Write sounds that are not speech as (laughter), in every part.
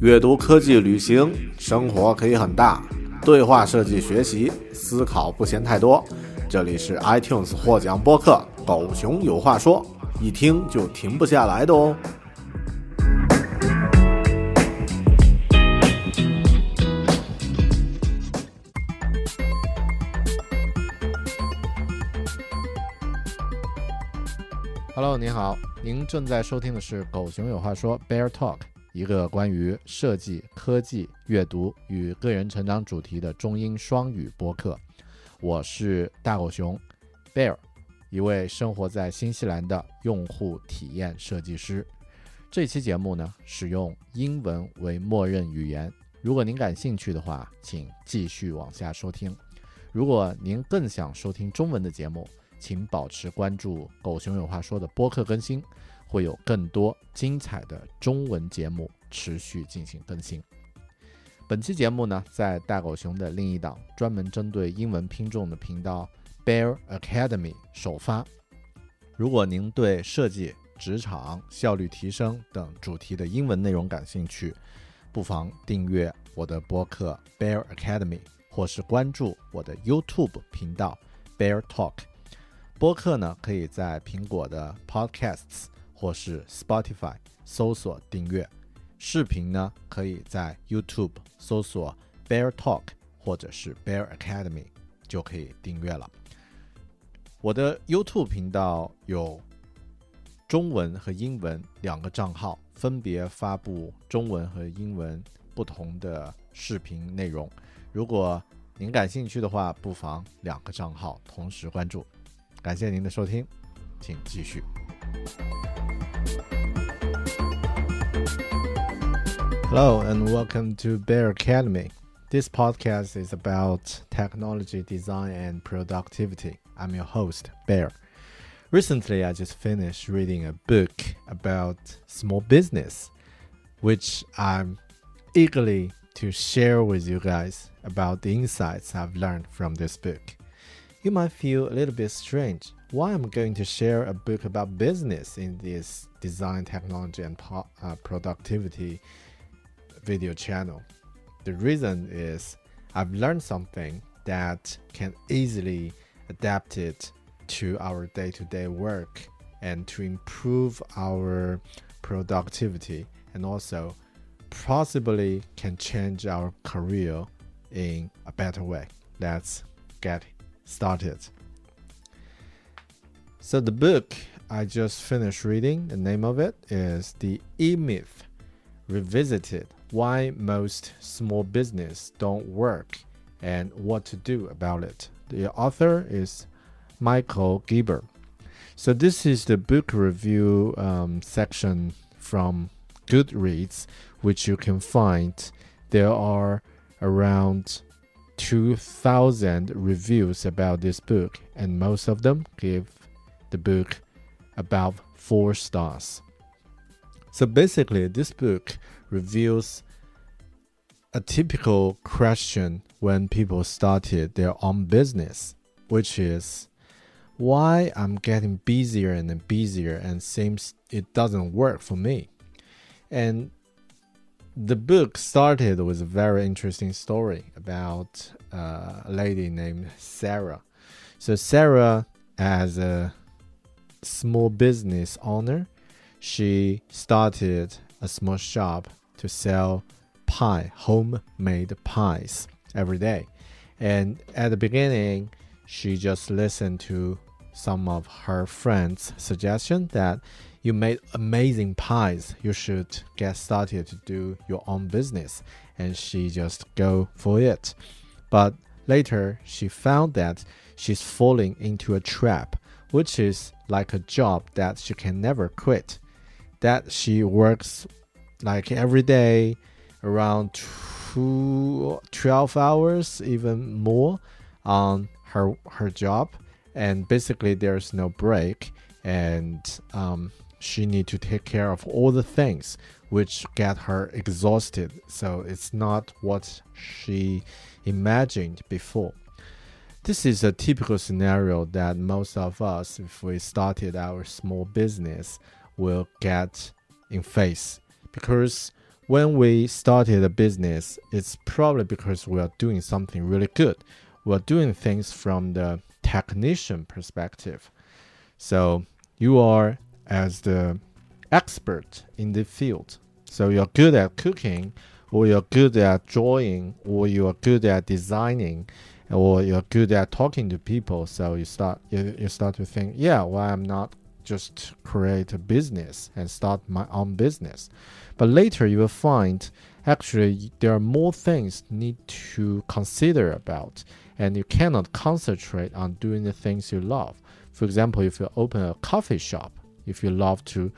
阅读、科技、旅行，生活可以很大。对话设计、学习、思考不嫌太多。这里是 iTunes 获奖播客《狗熊有话说》，一听就停不下来的哦。Hello，您好，您正在收听的是《狗熊有话说》Bear Talk，一个关于设计、科技、阅读与个人成长主题的中英双语播客。我是大狗熊 Bear，一位生活在新西兰的用户体验设计师。这期节目呢，使用英文为默认语言。如果您感兴趣的话，请继续往下收听。如果您更想收听中文的节目，请保持关注“狗熊有话说”的播客更新，会有更多精彩的中文节目持续进行更新。本期节目呢，在大狗熊的另一档专门针对英文拼众的频道 Bear Academy 首发。如果您对设计、职场、效率提升等主题的英文内容感兴趣，不妨订阅我的播客 Bear Academy，或是关注我的 YouTube 频道 Bear Talk。播客呢，可以在苹果的 Podcasts 或是 Spotify 搜索订阅；视频呢，可以在 YouTube 搜索 Bear Talk 或者是 Bear Academy 就可以订阅了。我的 YouTube 频道有中文和英文两个账号，分别发布中文和英文不同的视频内容。如果您感兴趣的话，不妨两个账号同时关注。感谢您的收听，请继续。Hello and welcome to Bear Academy. This podcast is about technology design and productivity. I'm your host, Bear. Recently, I just finished reading a book about small business, which I'm eagerly to share with you guys about the insights I've learned from this book. You might feel a little bit strange why I'm going to share a book about business in this design, technology, and uh, productivity video channel. The reason is I've learned something that can easily adapt it to our day-to-day work and to improve our productivity and also possibly can change our career in a better way. Let's get started. So the book I just finished reading, the name of it is The E-Myth Revisited: Why Most Small Business Don't Work and What to Do About It. The author is Michael Gerber. So this is the book review um, section from Goodreads, which you can find. There are around 2,000 reviews about this book, and most of them give the book about four stars. So basically, this book reveals a typical question when people started their own business, which is why I'm getting busier and busier and seems it doesn't work for me. And the book started with a very interesting story about a lady named Sarah. So Sarah, as a small business owner, she started a small shop to sell pie, homemade pies every day. And at the beginning, she just listened to some of her friends' suggestion that you made amazing pies. You should get started to do your own business. And she just go for it. But later she found that she's falling into a trap, which is like a job that she can never quit. That she works like every day around two, 12 hours, even more on her her job, and basically there's no break, and um, she need to take care of all the things which get her exhausted. So it's not what she imagined before. This is a typical scenario that most of us, if we started our small business, will get in face because when we started a business, it's probably because we are doing something really good. We're doing things from the technician perspective. So you are as the expert in the field. So you're good at cooking, or you're good at drawing, or you're good at designing, or you're good at talking to people. So you start you, you start to think, yeah, why I'm not just create a business and start my own business. But later you will find actually there are more things need to consider about and you cannot concentrate on doing the things you love. For example, if you open a coffee shop, if you love to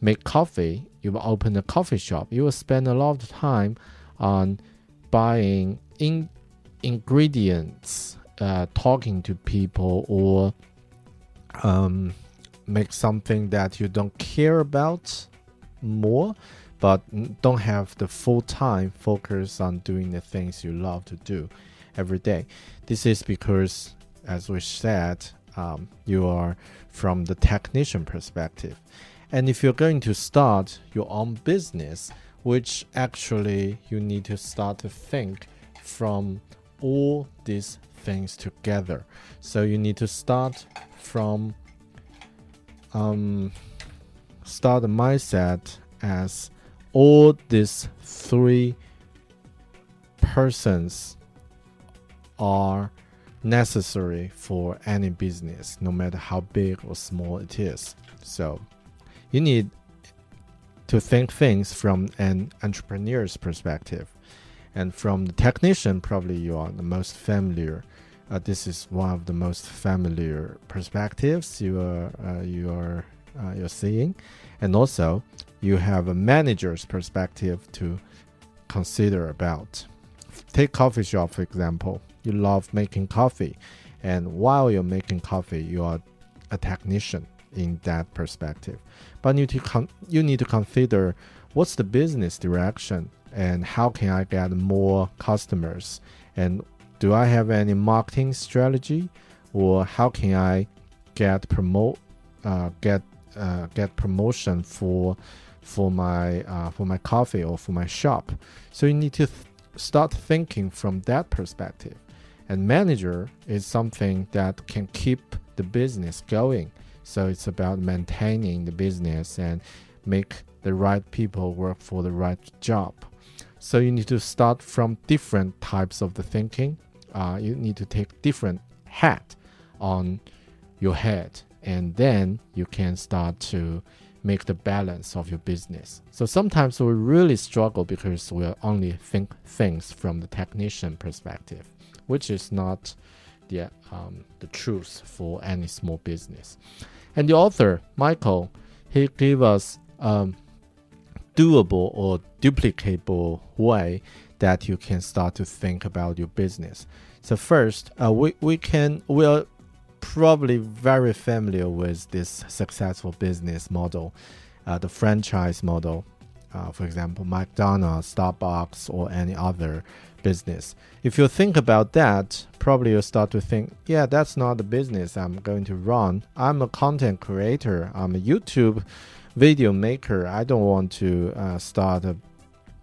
make coffee, you will open a coffee shop. You will spend a lot of time on buying in ingredients, uh, talking to people, or um, make something that you don't care about more, but don't have the full time focus on doing the things you love to do every day. This is because, as we said, um, you are from the technician perspective. And if you're going to start your own business, which actually you need to start to think from all these things together. So you need to start from um, start the mindset as all these three persons are necessary for any business, no matter how big or small it is. So you need to think things from an entrepreneur's perspective. And from the technician, probably you are the most familiar. Uh, this is one of the most familiar perspectives you are uh, you are uh, you're seeing, and also you have a manager's perspective to consider about. Take coffee shop for example you love making coffee, and while you're making coffee, you are a technician in that perspective. But you, need to you need to consider what's the business direction and how can I get more customers and do I have any marketing strategy or how can I get promote uh, get uh, get promotion for for my uh, for my coffee or for my shop. So you need to th start thinking from that perspective. And manager is something that can keep the business going. So it's about maintaining the business and make the right people work for the right job. So you need to start from different types of the thinking. Uh, you need to take different hat on your head, and then you can start to make the balance of your business. So sometimes we really struggle because we only think things from the technician perspective which is not the, um, the truth for any small business. And the author, Michael, he gave us um, doable or duplicable way that you can start to think about your business. So first, uh, we, we can, we are probably very familiar with this successful business model, uh, the franchise model. Uh, for example, McDonald's, Starbucks, or any other business. If you think about that, probably you'll start to think, yeah, that's not the business I'm going to run. I'm a content creator, I'm a YouTube video maker. I don't want to uh, start a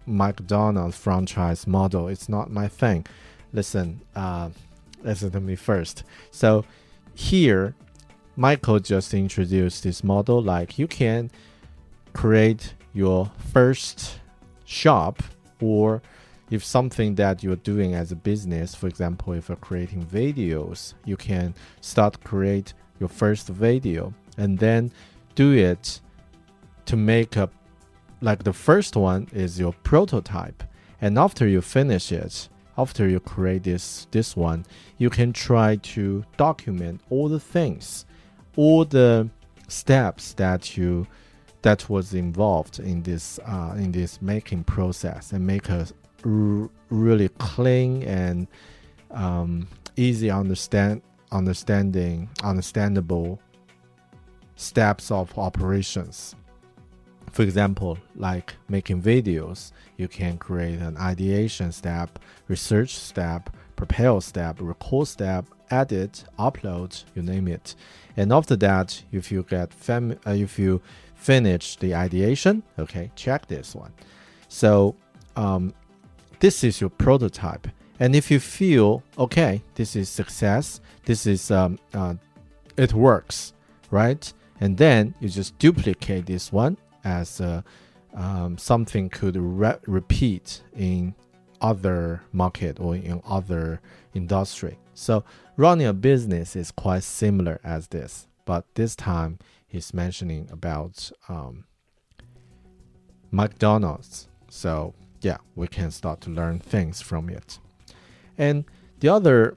McDonald's franchise model. It's not my thing. Listen, uh, listen to me first. So here, Michael just introduced this model like you can create your first shop or if something that you're doing as a business, for example, if you're creating videos, you can start create your first video and then do it to make a like the first one is your prototype and after you finish it after you create this this one you can try to document all the things all the steps that you that was involved in this uh, in this making process and make a really clean and um, easy understand understanding understandable steps of operations. For example, like making videos, you can create an ideation step, research step, prepare step, record step, edit, upload, you name it. And after that, if you get fam- uh, if you finish the ideation, okay, check this one. So um, this is your prototype. And if you feel okay, this is success, this is um, uh, it works, right? And then you just duplicate this one as uh, um, something could re- repeat in other market or in other industry. So running a business is quite similar as this, but this time he's mentioning about um, McDonald's. So yeah, we can start to learn things from it. And the other,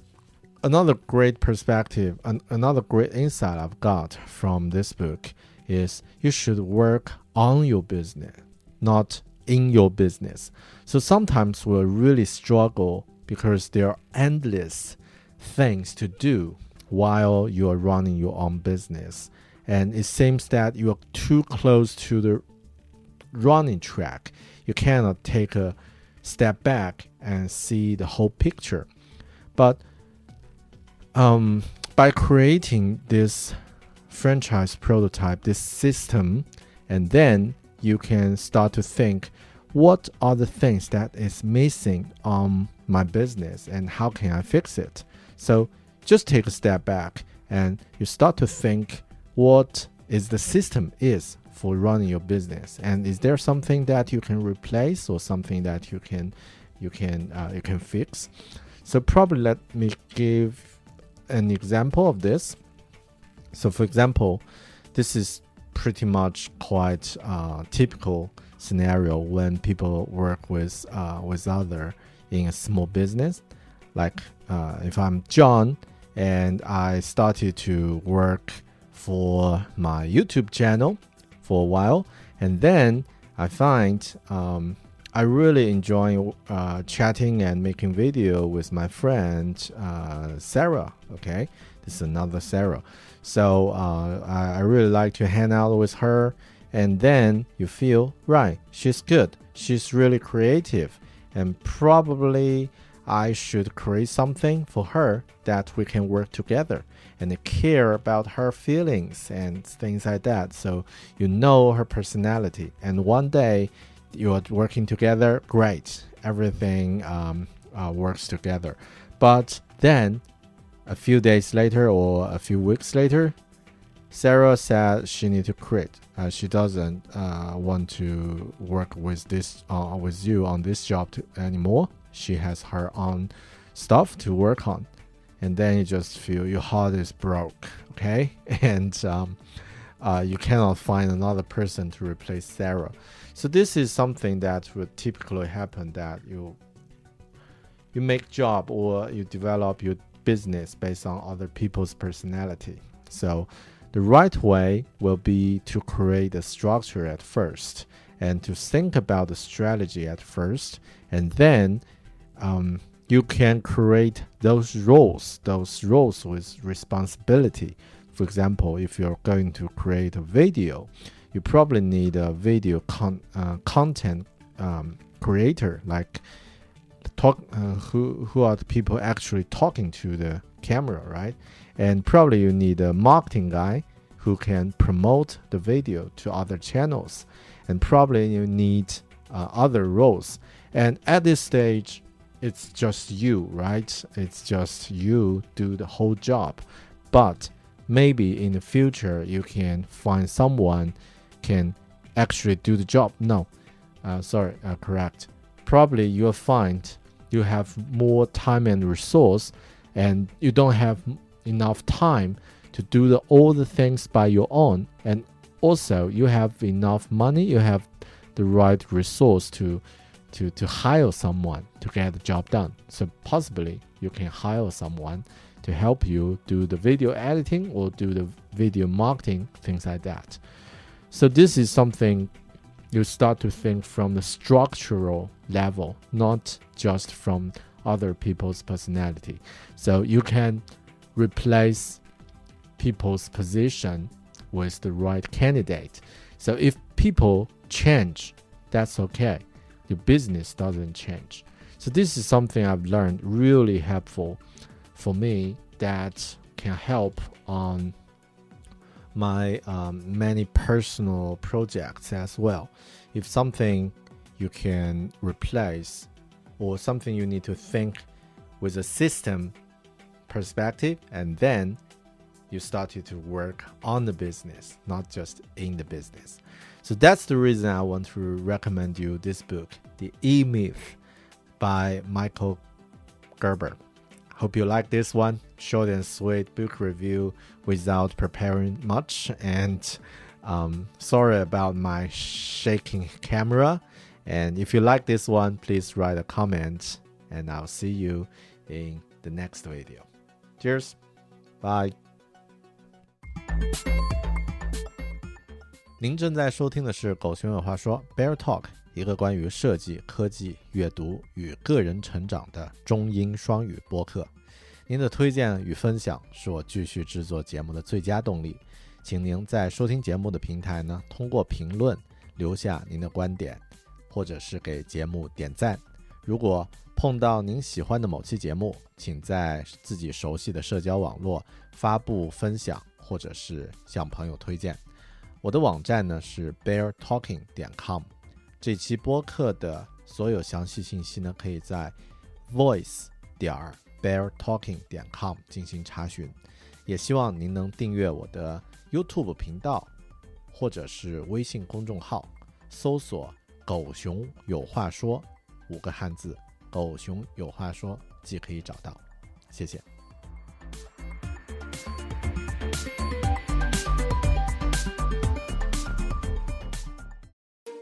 another great perspective, and another great insight I've got from this book is you should work on your business, not in your business. So sometimes we'll really struggle because there are endless things to do while you are running your own business. And it seems that you are too close to the running track. You cannot take a step back and see the whole picture. But um, by creating this franchise prototype, this system, and then you can start to think what are the things that is missing on my business and how can I fix it? So just take a step back and you start to think what is the system is for running your business. And is there something that you can replace or something that you can you can uh, you can fix? So probably let me give an example of this. So for example this is pretty much quite uh, typical scenario when people work with uh, with other in a small business. Like uh, if I'm John and I started to work for my YouTube channel for a while, and then I find um, I really enjoy uh, chatting and making video with my friend uh, Sarah. Okay, is another Sarah. So uh, I, I really like to hang out with her and then you feel right she's good. She's really creative. And probably i should create something for her that we can work together and care about her feelings and things like that. So you know her personality. And one day you're working together great. Everything um, uh, works together. But then a few days later or a few weeks later Sarah said she need to quit. Uh, she doesn't uh, want to work with this uh, with you on this job to, anymore. She has her own stuff to work on, and then you just feel your heart is broke. Okay, (laughs) and um, uh, you cannot find another person to replace Sarah. So this is something that would typically happen that you you make job or you develop your business based on other people's personality. So the right way will be to create a structure at first and to think about the strategy at first, and then um, you can create those roles, those roles with responsibility. For example, if you're going to create a video, you probably need a video con uh, content um, creator, like talk uh, who who are the people actually talking to the camera, right? And probably you need a marketing guy who can promote the video to other channels. And probably you need uh, other roles. And at this stage, it's just you, right? It's just you do the whole job. But maybe in the future you can find someone can actually do the job. No, uh, sorry, uh, correct. Probably you'll find you have more time and resource, and you don't have enough time to do the, all the things by your own. And also you have enough money you have the right resource to to to hire someone to get the job done. So possibly you can hire someone to help you do the video editing or do the video marketing things like that. So this is something you start to think from the structural level, not just from other people's personality. So you can replace people's position with the right candidate. So if people change, that's okay. Your business doesn't change. So this is something I've learned really helpful for me that can help on my um, many personal projects as well. If something you can replace or something you need to think with a system perspective and then you started to work on the business, not just in the business. So that's the reason I want to recommend you this book, The E Myth by Michael Gerber. Hope you like this one. Short and sweet book review without preparing much. And um, sorry about my shaking camera. And if you like this one, please write a comment. And I'll see you in the next video. Cheers. Bye. 您正在收听的是《狗熊有话说》Bear Talk， 一个关于设计、科技、阅读与个人成长的中英双语播客。您的推荐与分享是我继续制作节目的最佳动力。请您在收听节目的平台呢，通过评论留下您的观点，或者是给节目点赞。如果碰到您喜欢的某期节目，请在自己熟悉的社交网络发布分享，或者是向朋友推荐。我的网站呢是 beartalking 点 com，这期播客的所有详细信息呢，可以在 voice 点 beartalking 点 com 进行查询。也希望您能订阅我的 YouTube 频道，或者是微信公众号，搜索“狗熊有话说”五个汉字，“狗熊有话说”即可以找到。谢谢。